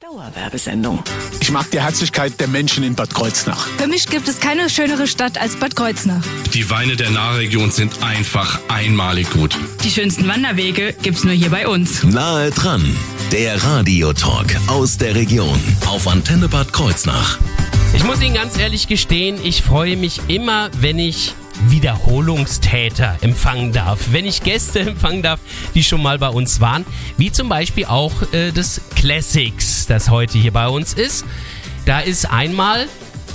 Dauerwerbesendung. Ich mag die Herzlichkeit der Menschen in Bad Kreuznach. Für mich gibt es keine schönere Stadt als Bad Kreuznach. Die Weine der Nahregion sind einfach einmalig gut. Die schönsten Wanderwege gibt's nur hier bei uns. Nahe dran, der Radiotalk aus der Region auf Antenne Bad Kreuznach. Ich muss Ihnen ganz ehrlich gestehen, ich freue mich immer, wenn ich Wiederholungstäter empfangen darf, wenn ich Gäste empfangen darf, die schon mal bei uns waren, wie zum Beispiel auch äh, das Classics, das heute hier bei uns ist. Da ist einmal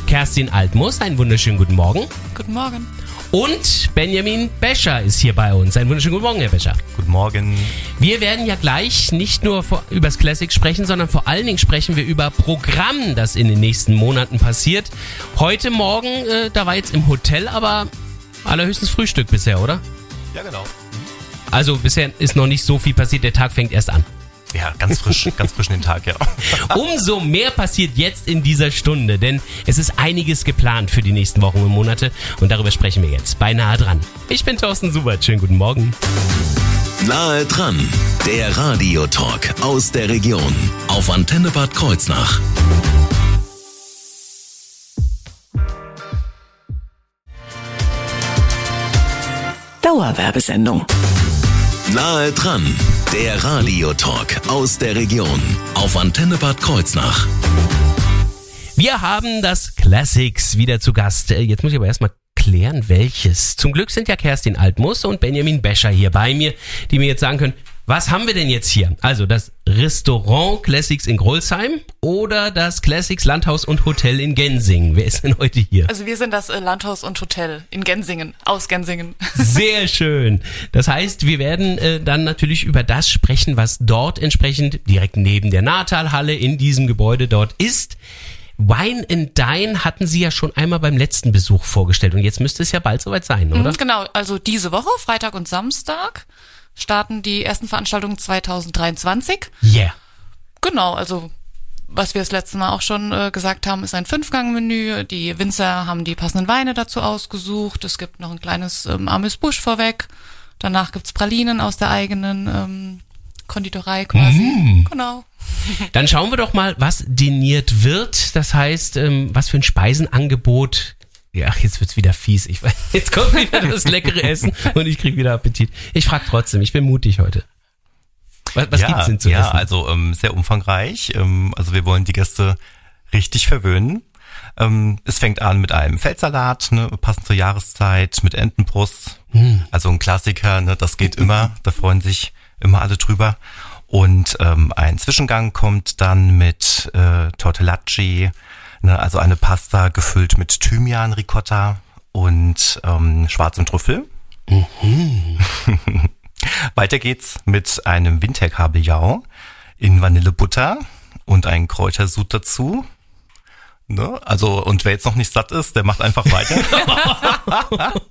Kerstin Altmus, einen wunderschönen guten Morgen. Guten Morgen. Und Benjamin Bescher ist hier bei uns. Einen wunderschönen guten Morgen, Herr Bescher. Guten Morgen. Wir werden ja gleich nicht nur über das Classic sprechen, sondern vor allen Dingen sprechen wir über Programm, das in den nächsten Monaten passiert. Heute Morgen, äh, da war jetzt im Hotel, aber allerhöchstens Frühstück bisher, oder? Ja, genau. Also bisher ist noch nicht so viel passiert, der Tag fängt erst an. Ja, ganz frisch, ganz frisch in den Tag, ja. Umso mehr passiert jetzt in dieser Stunde, denn es ist einiges geplant für die nächsten Wochen und Monate und darüber sprechen wir jetzt beinahe dran. Ich bin Thorsten Subert, schönen guten Morgen. Nahe dran, der Radiotalk aus der Region auf Antenne Bad Kreuznach. Dauerwerbesendung. Nahe dran, der Radiotalk aus der Region auf Antenne Bad Kreuznach. Wir haben das Classics wieder zu Gast. Äh, Jetzt muss ich aber erstmal klären, welches. Zum Glück sind ja Kerstin Altmus und Benjamin Bescher hier bei mir, die mir jetzt sagen können, was haben wir denn jetzt hier? Also das Restaurant Classics in Grolsheim oder das Classics Landhaus und Hotel in Gensingen? Wer ist denn heute hier? Also wir sind das äh, Landhaus und Hotel in Gensingen, aus Gensingen. Sehr schön. Das heißt, wir werden äh, dann natürlich über das sprechen, was dort entsprechend direkt neben der Nahtalhalle in diesem Gebäude dort ist. Wine and Dine hatten Sie ja schon einmal beim letzten Besuch vorgestellt und jetzt müsste es ja bald soweit sein, oder? Mhm, Genau, also diese Woche, Freitag und Samstag, starten die ersten Veranstaltungen 2023. Yeah. Genau, also was wir das letzte Mal auch schon äh, gesagt haben, ist ein Fünfgang-Menü. Die Winzer haben die passenden Weine dazu ausgesucht. Es gibt noch ein kleines ähm, Amis Busch vorweg. Danach gibt's Pralinen aus der eigenen ähm, Konditorei quasi. Genau. Dann schauen wir doch mal, was diniert wird. Das heißt, ähm, was für ein Speisenangebot. Ja, ach, jetzt wird's wieder fies. Ich weiß, jetzt kommt wieder das leckere Essen und ich krieg wieder Appetit. Ich frage trotzdem, ich bin mutig heute. Was, was ja, gibt's denn zu Ja, essen? also ähm, sehr umfangreich. Ähm, also wir wollen die Gäste richtig verwöhnen. Ähm, es fängt an mit einem Feldsalat, ne, passend zur Jahreszeit, mit Entenbrust. Hm. Also ein Klassiker, ne, das geht immer. Da freuen sich immer alle drüber. Und ähm, ein Zwischengang kommt dann mit äh, Tortellacci, ne, also eine Pasta gefüllt mit Thymian, Ricotta und ähm, schwarzem Trüffel. Weiter geht's mit einem Winterkabeljau in Vanillebutter und einen Kräutersud dazu. Ne? Also, und wer jetzt noch nicht satt ist, der macht einfach weiter.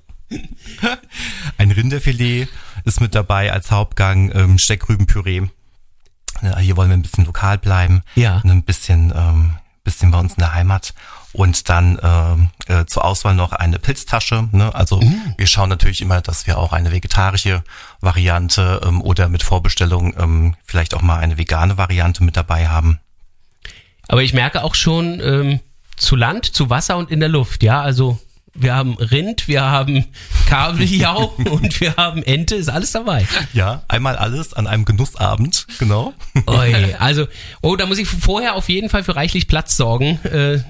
Ein Rinderfilet ist mit dabei als Hauptgang, ähm, Steckrübenpüree. Ja, hier wollen wir ein bisschen lokal bleiben. Ja. Ne, Ein bisschen, ähm, bisschen bei uns in der Heimat. Und dann ähm, äh, zur Auswahl noch eine Pilztasche. Ne? Also wir schauen natürlich immer, dass wir auch eine vegetarische Variante ähm, oder mit Vorbestellung ähm, vielleicht auch mal eine vegane Variante mit dabei haben. Aber ich merke auch schon ähm, zu Land, zu Wasser und in der Luft. Ja, also wir haben Rind, wir haben Kabeljau und wir haben Ente, ist alles dabei. Ja, einmal alles an einem Genussabend, genau. Oi, also, oh, da muss ich vorher auf jeden Fall für reichlich Platz sorgen. Äh,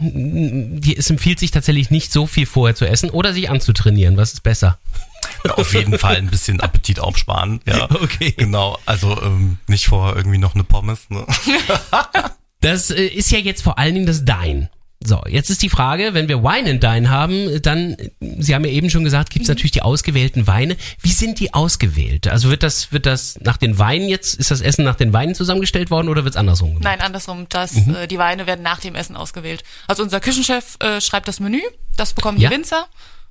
es empfiehlt sich tatsächlich nicht so viel vorher zu essen oder sich anzutrainieren. Was ist besser? Ja, auf jeden Fall ein bisschen Appetit aufsparen. Ja, Okay. Genau, also ähm, nicht vorher irgendwie noch eine Pommes. Ne? Das äh, ist ja jetzt vor allen Dingen das Dein. So, jetzt ist die Frage, wenn wir Wine and Dine haben, dann, Sie haben ja eben schon gesagt, gibt es natürlich die ausgewählten Weine. Wie sind die ausgewählt? Also wird das, wird das nach den Weinen jetzt, ist das Essen nach den Weinen zusammengestellt worden oder wird es andersrum gemacht? Nein, andersrum. Das, Mhm. äh, die Weine werden nach dem Essen ausgewählt. Also unser Küchenchef äh, schreibt das Menü, das bekommen Ja. die Winzer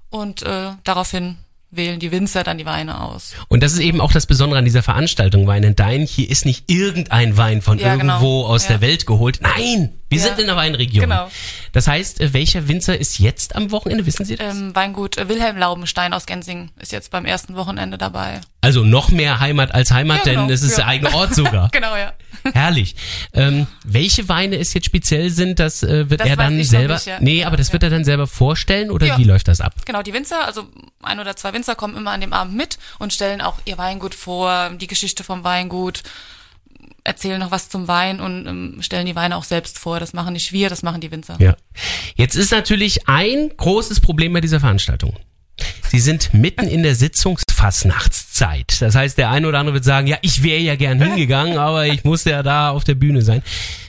und äh, daraufhin wählen die Winzer dann die Weine aus. Und das ist eben auch das Besondere an dieser Veranstaltung Wein and Dine. Hier ist nicht irgendein Wein von Ja, genau. irgendwo aus Ja. der Welt geholt. Nein, wir Ja. sind in der Weinregion. Genau. Das heißt, äh, welcher Winzer ist jetzt am Wochenende? Wissen Sie das? Ähm, Weingut äh, Wilhelm Laubenstein aus Gensingen ist jetzt beim ersten Wochenende dabei. Also noch mehr Heimat als Heimat, Ja, genau. denn es ist Ja. der eigene Ort sogar. Genau, ja. Herrlich. Ähm, welche Weine es jetzt speziell sind, das äh, wird Das er dann selber. nicht, ja. Nee, aber das wird er dann selber vorstellen oder wie läuft das ab? Genau, die Winzer, also ein oder zwei Winzer kommen immer an dem Abend mit und stellen auch ihr Weingut vor, die Geschichte vom Weingut, erzählen noch was zum Wein und ähm, stellen die Weine auch selbst vor. Das machen nicht wir, das machen die Winzer. Ja. Jetzt ist natürlich ein großes Problem bei dieser Veranstaltung. Sie sind mitten in der Sitzungsfassnachtszeit. Das heißt, der eine oder andere wird sagen, ja, ich wäre ja gern hingegangen, aber ich musste ja da auf der Bühne sein.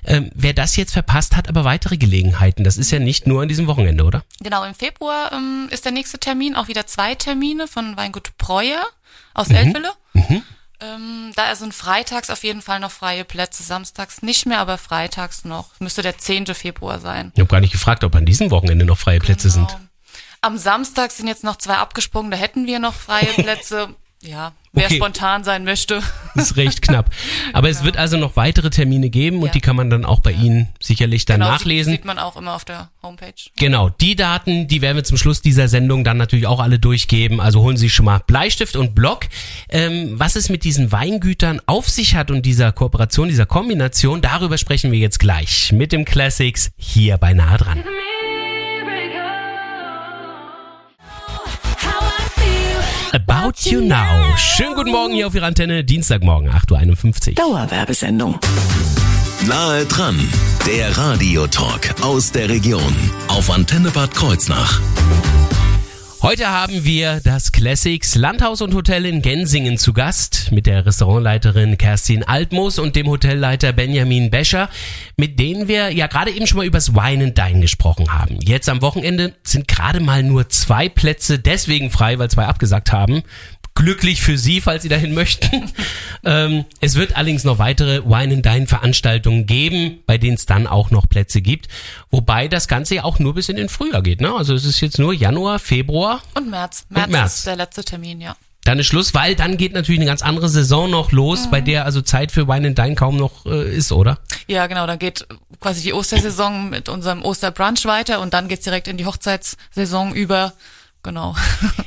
Ähm, wer das jetzt verpasst, hat aber weitere Gelegenheiten. Das ist ja nicht nur an diesem Wochenende, oder? Genau, im Februar ähm, ist der nächste Termin, auch wieder zwei Termine von Weingut Breuer aus Eltville. Ähm, da sind freitags auf jeden Fall noch freie Plätze, samstags nicht mehr, aber freitags noch. Müsste der 10. Februar sein. Ich habe gar nicht gefragt, ob an diesem Wochenende noch freie Plätze sind. Genau. Am Samstag sind jetzt noch zwei abgesprungen, da hätten wir noch freie Plätze. Ja, wer Okay. spontan sein möchte. Das ist recht knapp. Aber es wird also noch weitere Termine geben und Ja. die kann man dann auch bei Ihnen sicherlich dann Genau, nachlesen. Sieht, sieht man auch immer auf der Homepage. Genau, die Daten, die werden wir zum Schluss dieser Sendung dann natürlich auch alle durchgeben. Also holen Sie schon mal Bleistift und Block. Ähm, was es mit diesen Weingütern auf sich hat und dieser Kooperation, dieser Kombination, darüber sprechen wir jetzt gleich mit dem Classics hier bei Nahe dran. About You Now. Schönen guten Morgen hier auf Ihrer Antenne, Dienstagmorgen, 8.51 Uhr. Dauerwerbesendung. Nahe dran, der Radiotalk aus der Region auf Antenne Bad Kreuznach. Heute haben wir das Classics Landhaus und Hotel in Gensingen zu Gast mit der Restaurantleiterin Kerstin Altmoos und dem Hotelleiter Benjamin Bescher, mit denen wir ja gerade eben schon mal übers Wine and Dine gesprochen haben. Jetzt am Wochenende sind gerade mal nur zwei Plätze deswegen frei, weil zwei abgesagt haben. Glücklich für Sie, falls Sie dahin möchten. ähm, es wird allerdings noch weitere Wine and Dine Veranstaltungen geben, bei denen es dann auch noch Plätze gibt. Wobei das Ganze ja auch nur bis in den Frühjahr geht. Ne? Also es ist jetzt nur Januar, Februar Und März. März, März. ist der letzte Termin, ja. dann ist Schluss, weil dann geht natürlich eine ganz andere Saison noch los, bei der also Zeit für Wine and Dine kaum noch äh, ist, oder? Ja, genau, dann geht quasi die Ostersaison mit unserem Osterbrunch weiter und dann geht's direkt in die Hochzeitssaison über. Genau.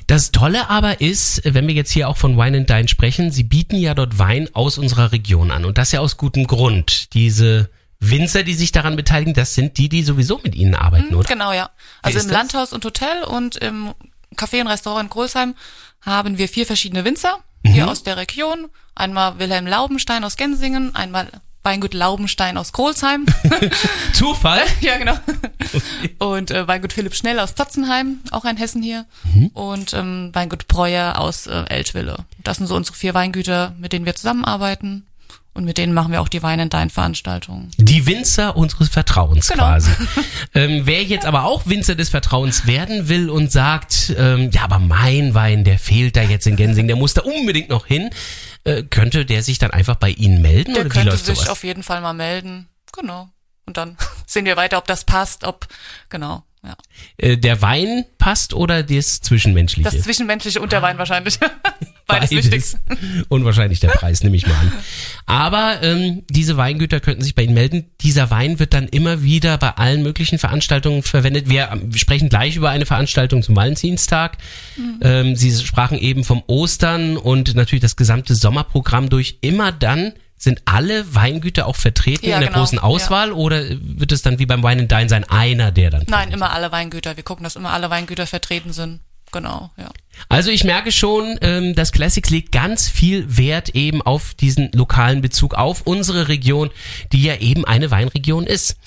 Das Tolle aber ist, wenn wir jetzt hier auch von Wine and Dine sprechen, sie bieten ja dort Wein aus unserer Region an und das ja aus gutem Grund. Diese Winzer, die sich daran beteiligen, das sind die, die sowieso mit ihnen arbeiten, oder? Genau, ja. Also im das? Landhaus und Hotel und im Café und Restaurant in Grolsheim haben wir vier verschiedene Winzer Mhm. hier aus der Region. Einmal Wilhelm Laubenstein aus Gensingen, einmal Weingut Laubenstein aus Grolsheim. Zufall? ja, genau. Und äh, Weingut Philipp Schnell aus Totzenheim, auch ein Hessen hier. Mhm. Und ähm, Weingut Breuer aus äh, Eltville. Das sind so unsere vier Weingüter, mit denen wir zusammenarbeiten. Und mit denen machen wir auch die Wein and Dine Veranstaltungen. Die Winzer unseres Vertrauens Genau. quasi. ähm, wer jetzt aber auch Winzer des Vertrauens werden will und sagt, ähm, ja, aber mein Wein, der fehlt da jetzt in Gensingen, der muss da unbedingt noch hin, äh, könnte der sich dann einfach bei Ihnen melden Der oder könnte sich sowas? auf jeden Fall mal melden. Genau. Und dann sehen wir weiter, ob das passt, ob, genau, ja. Äh, der Wein passt oder das Zwischenmenschliche? Das Zwischenmenschliche und der Wein wahrscheinlich. Beides wichtig. Und wahrscheinlich der Preis, nehme ich mal an. Aber ähm, diese Weingüter könnten sich bei Ihnen melden. Dieser Wein wird dann immer wieder bei allen möglichen Veranstaltungen verwendet. Wir, ähm, wir sprechen gleich über eine Veranstaltung zum Valentinstag. Mhm. Ähm, Sie sprachen eben vom Ostern und natürlich das gesamte Sommerprogramm durch. Immer dann sind alle Weingüter auch vertreten Ja, in der genau. großen Auswahl oder wird es dann wie beim Wine and Dine sein, einer, der dann Nein, immer alle Weingüter. Wir gucken, dass immer alle Weingüter vertreten sind. Genau, ja. Also ich merke schon, ähm, das Classics legt ganz viel Wert eben auf diesen lokalen Bezug, auf unsere Region, die ja eben eine Weinregion ist.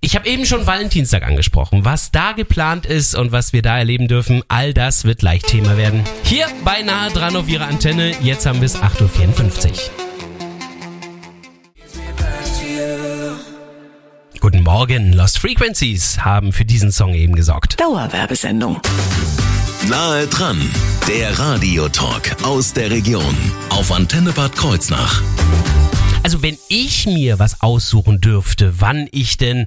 Ich habe eben schon Valentinstag angesprochen. Was da geplant ist und was wir da erleben dürfen, all das wird leicht Thema werden. Hier beinahe dran auf Ihrer Antenne. Jetzt haben wir es 8.54 Uhr. Guten Morgen, Lost Frequencies haben für diesen Song eben gesorgt. Dauerwerbesendung. Nahe dran, der Radiotalk aus der Region auf Antenne Bad Kreuznach. Also wenn ich mir was aussuchen dürfte, wann ich denn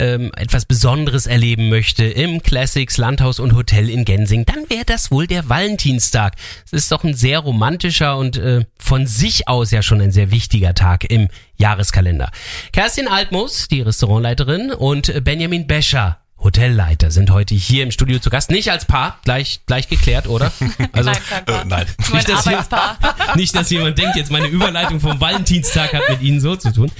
ähm, etwas Besonderes erleben möchte im Classics Landhaus und Hotel in Gensing, dann wäre das wohl der Valentinstag. Es ist doch ein sehr romantischer und äh, von sich aus ja schon ein sehr wichtiger Tag im Jahreskalender. Kerstin Altmus, die Restaurantleiterin, und Benjamin Bescher, Hotelleiter sind heute hier im Studio zu Gast. Nicht als Paar, gleich, gleich geklärt, oder? Also, nein, kein Paar. Äh, nein. Mein Nicht, dass, Arbeitspaar. jemand, nicht, dass jemand denkt, jetzt meine Überleitung vom Valentinstag hat mit Ihnen so zu tun.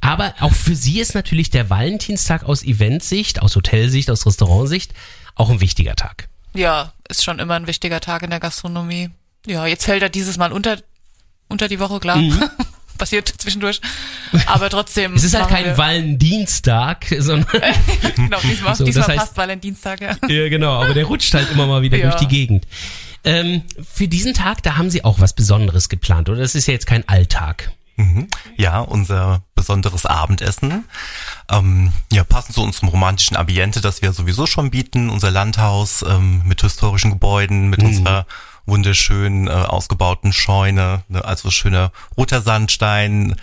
Aber auch für Sie ist natürlich der Valentinstag aus Eventsicht, aus Hotelsicht, aus Restaurantsicht auch ein wichtiger Tag. Ja, ist schon immer ein wichtiger Tag in der Gastronomie. Ja, jetzt fällt er dieses Mal unter, unter die Woche, klar. Passiert zwischendurch. Aber trotzdem. Mhm. Es ist halt kein Valentinstag, sondern Genau, diesmal, So, das diesmal heißt- passt Valentinstag, ja. Ja, genau, aber der rutscht halt immer mal wieder Ja. durch die Gegend. Ähm, für diesen Tag, da haben Sie auch was Besonderes geplant, oder? Das ist ja jetzt kein Alltag. Ja, unser besonderes Abendessen. Ähm, ja, passend zu unserem romantischen Ambiente, das wir sowieso schon bieten. Unser Landhaus ähm, mit historischen Gebäuden, mit unserer wunderschönen äh, ausgebauten Scheune, ne, also schöner roter Sandstein,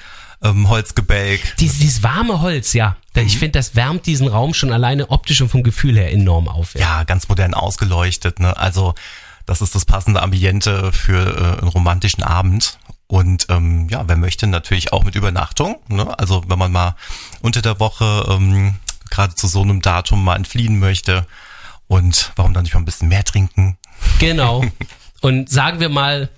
ähm, Holzgebälk. Dies, dieses warme Holz, ja. Da- Ich finde, das wärmt diesen Raum schon alleine optisch und vom Gefühl her enorm auf. Ja, ganz modern ausgeleuchtet. Ne? Also das ist das passende Ambiente für äh, einen romantischen Abend. Und ähm, ja, wer möchte natürlich auch mit Übernachtung. Ne? Also wenn man mal unter der Woche ähm, gerade zu so einem Datum mal entfliehen möchte. Und warum dann nicht mal ein bisschen mehr trinken? Genau. Und sagen wir mal,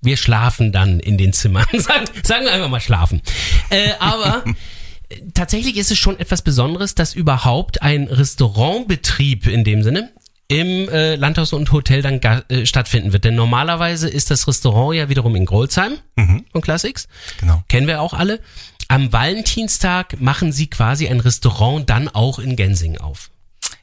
wir schlafen dann in den Zimmern. sagen, sagen wir einfach mal schlafen. Äh, aber tatsächlich ist es schon etwas Besonderes, dass überhaupt ein Restaurantbetrieb in dem Sinne im äh, Landhaus und Hotel dann äh, stattfinden wird. Denn normalerweise ist das Restaurant ja wiederum in Grolsheim von Classics. Genau. Kennen wir auch alle. Am Valentinstag machen sie quasi ein Restaurant dann auch in Gensing auf.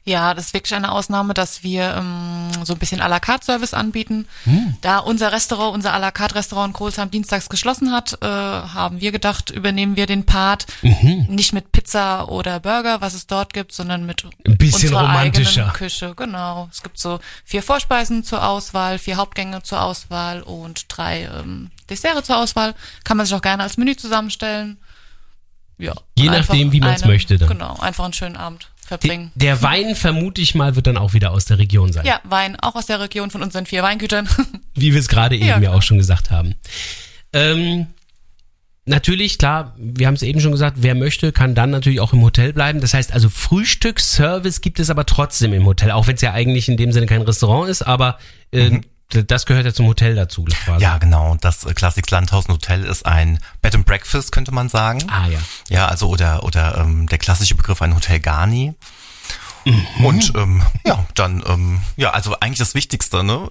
Ja, das ist wirklich eine Ausnahme, dass wir ähm, so ein bisschen à la carte Service anbieten. Hm. Da unser Restaurant, unser à la carte Restaurant in Kohlsheim dienstags geschlossen hat, äh, haben wir gedacht, übernehmen wir den Part Mhm. nicht mit Pizza oder Burger, was es dort gibt, sondern mit Ein bisschen unserer romantischer. eigenen Küche. Genau. Es gibt so vier Vorspeisen zur Auswahl, vier Hauptgänge zur Auswahl und drei ähm, Desserts zur Auswahl. Kann man sich auch gerne als Menü zusammenstellen. Ja. Je nachdem, wie man's eine- möchte dann. Genau, einfach einen schönen Abend verbringen. Der Wein, vermute ich mal, wird dann auch wieder aus der Region sein. Ja, Wein, auch aus der Region von unseren vier Weingütern. Wie wir es gerade eben Ja, ja, auch schon gesagt haben. Ähm, natürlich, klar, wir haben es eben schon gesagt, wer möchte, kann dann natürlich auch im Hotel bleiben. Das heißt also, Frühstücksservice gibt es aber trotzdem im Hotel, auch wenn es ja eigentlich in dem Sinne kein Restaurant ist, aber äh, d- das gehört ja zum Hotel dazu quasi. Ja, genau. Das äh, Classics Landhaus und Hotel ist ein Bed and Breakfast, könnte man sagen. Ah ja. Ja, also oder oder ähm, der klassische Begriff ein Hotel Garni. Und ähm, ja, dann ähm, ja, also eigentlich das Wichtigste, ne?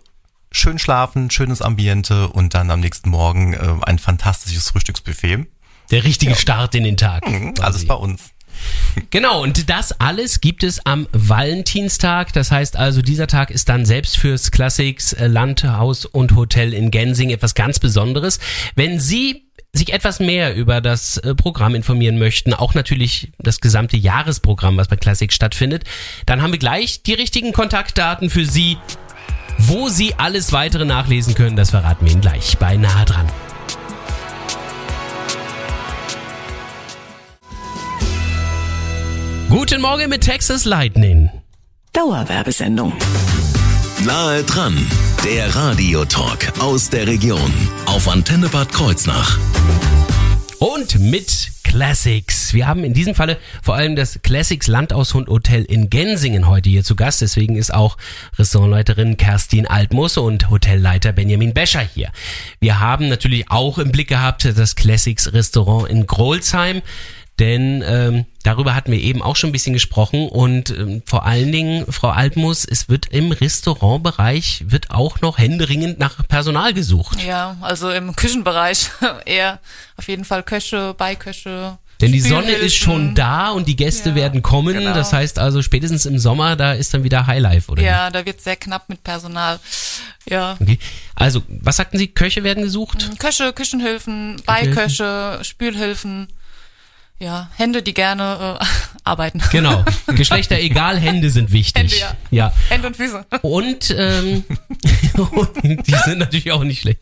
Schön schlafen, schönes Ambiente und dann am nächsten Morgen äh, ein fantastisches Frühstücksbuffet. Der richtige Start in den Tag. Mhm. Alles bei uns. Genau, und das alles gibt es am Valentinstag. Das heißt also, dieser Tag ist dann selbst fürs Classics äh, Landhaus und Hotel in Gensing etwas ganz Besonderes. Wenn Sie sich etwas mehr über das äh, Programm informieren möchten, auch natürlich das gesamte Jahresprogramm, was bei Classics stattfindet, dann haben wir gleich die richtigen Kontaktdaten für Sie. Wo Sie alles weitere nachlesen können, das verraten wir Ihnen gleich bei Nahe dran. Guten Morgen mit Texas Lightning. Dauerwerbesendung. Nahe dran, der Radiotalk aus der Region auf Antenne Bad Kreuznach. Und mit Classics. Wir haben in diesem Falle vor allem das Classics Landaushund Hotel in Gensingen heute hier zu Gast. Deswegen ist auch Restaurantleiterin Kerstin Altmusse und Hotelleiter Benjamin Bescher hier. Wir haben natürlich auch im Blick gehabt das Classics Restaurant in Grolsheim. Denn ähm, darüber hatten wir eben auch schon ein bisschen gesprochen und ähm, vor allen Dingen, Frau Altmus, es wird im Restaurantbereich wird auch noch händeringend nach Personal gesucht. ja, also im Küchenbereich eher auf jeden Fall Köche, Beiköche. Denn die Sonne ist schon da und die Gäste Ja, werden kommen. genau. Das heißt also spätestens im Sommer, da ist dann wieder Highlife, oder? Ja, da wird sehr knapp mit Personal. Ja. Okay. Also, was sagten Sie? Köche werden gesucht? Köche, Küchenhilfen, Beiköche, Spülhilfen. Ja, Hände, die gerne äh, arbeiten. Genau. Geschlechter egal, Hände sind wichtig. Hände, ja. ja. Hände und Füße. Und, ähm, und die sind natürlich auch nicht schlecht.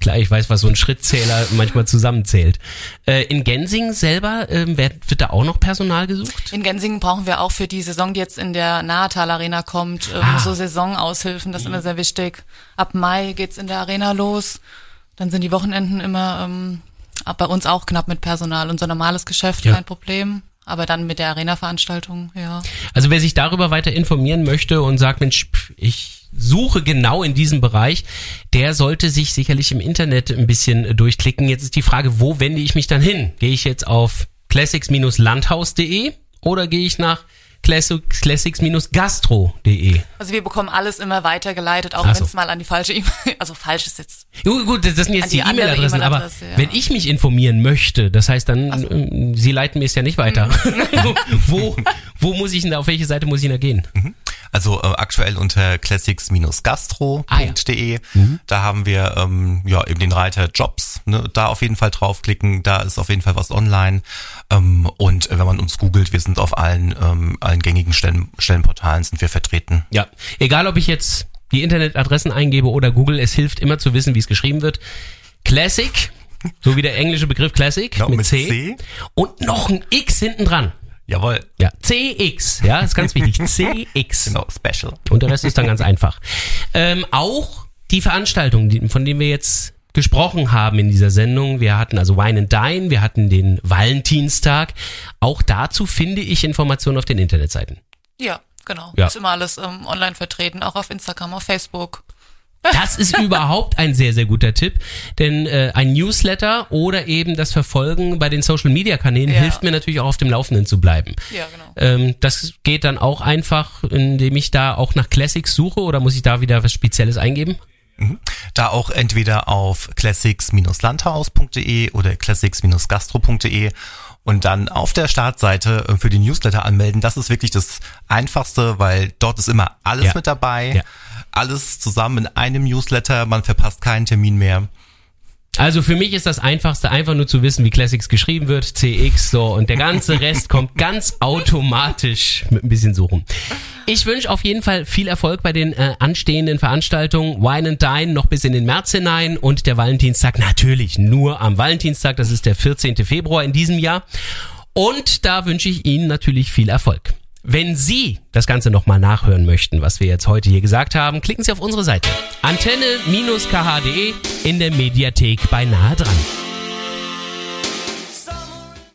Klar, ich weiß, was so ein Schrittzähler manchmal zusammenzählt. Äh, in Gensing selber ähm, wird, wird da auch noch Personal gesucht? In Gensingen brauchen wir auch für die Saison, die jetzt in der Nahetal Arena kommt, ähm, Ah. so Saisonaushilfen, das ist immer sehr wichtig. Ab Mai geht's in der Arena los. Dann sind die Wochenenden immer ähm, ab- bei uns auch knapp mit Personal. Unser normales Geschäft, Ja. kein Problem. Aber dann mit der Arena-Veranstaltung, ja. Also wer sich darüber weiter informieren möchte und sagt, Mensch, ich suche genau in diesem Bereich, der sollte sich sicherlich im Internet ein bisschen durchklicken. Jetzt ist die Frage, wo wende ich mich dann hin? Gehe ich jetzt auf classics-landhaus.de oder gehe ich nach classics-gastro.de? Also wir bekommen alles immer weitergeleitet, auch wenn es mal an die falsche E-Mail, also falsch ist jetzt. Jo, gut, das sind jetzt die E-Mail-Adressen, aber E-Mail-Adresse, ja. wenn ich mich informieren möchte, das heißt dann, ähm, Sie leiten mir es ja nicht weiter. Mhm. wo, wo muss ich denn da, auf welche Seite muss ich denn da gehen? Also äh, aktuell unter classics-gastro.de. Da haben wir ähm, ja eben den Reiter Jobs. Ne? Da auf jeden Fall draufklicken. Da ist auf jeden Fall was online. Ähm, und äh, wenn man uns googelt, wir sind auf allen ähm, allen gängigen Stellen, Stellenportalen sind wir vertreten. Ja, egal ob ich jetzt die Internetadressen eingebe oder Google, es hilft immer zu wissen, wie es geschrieben wird. Classic, so wie der englische Begriff Classic Genau, mit, mit C. C. und noch ein X hinten dran. Jawohl. Ja, CX, ja, ist ganz wichtig. CX. Genau, Special. Und der Rest ist dann ganz einfach. Ähm, auch die Veranstaltungen, die, von denen wir jetzt gesprochen haben in dieser Sendung. Wir hatten also Wine and Dine, wir hatten den Valentinstag. Auch dazu finde ich Informationen auf den Internetseiten. Ja, genau. Ja. Ist immer alles ähm, online vertreten, auch auf Instagram, auf Facebook. Das ist überhaupt ein sehr, sehr guter Tipp, denn äh, ein Newsletter oder eben das Verfolgen bei den Social-Media-Kanälen Ja. hilft mir natürlich auch auf dem Laufenden zu bleiben. Ja, genau. Ähm, das geht dann auch einfach, indem ich da auch nach Classics suche oder muss ich da wieder was Spezielles eingeben? Da auch entweder auf classics-landhaus.de oder classics-gastro.de und dann auf der Startseite äh, für die Newsletter anmelden. Das ist wirklich das Einfachste, weil dort ist immer alles Ja. mit dabei. Ja. Alles zusammen in einem Newsletter. Man verpasst keinen Termin mehr. Also für mich ist das einfachste einfach nur zu wissen, wie Classics geschrieben wird, CX so und der ganze Rest kommt ganz automatisch mit ein bisschen Suchen. Ich wünsche auf jeden Fall viel Erfolg bei den äh, anstehenden Veranstaltungen Wine and Dine noch bis in den März hinein und der Valentinstag natürlich nur am Valentinstag, das ist der 14. Februar in diesem Jahr. Und da wünsche ich Ihnen natürlich viel Erfolg. Wenn Sie das Ganze nochmal nachhören möchten, was wir jetzt heute hier gesagt haben, klicken Sie auf unsere Seite antenne-kh.de in der Mediathek bei nahe dran.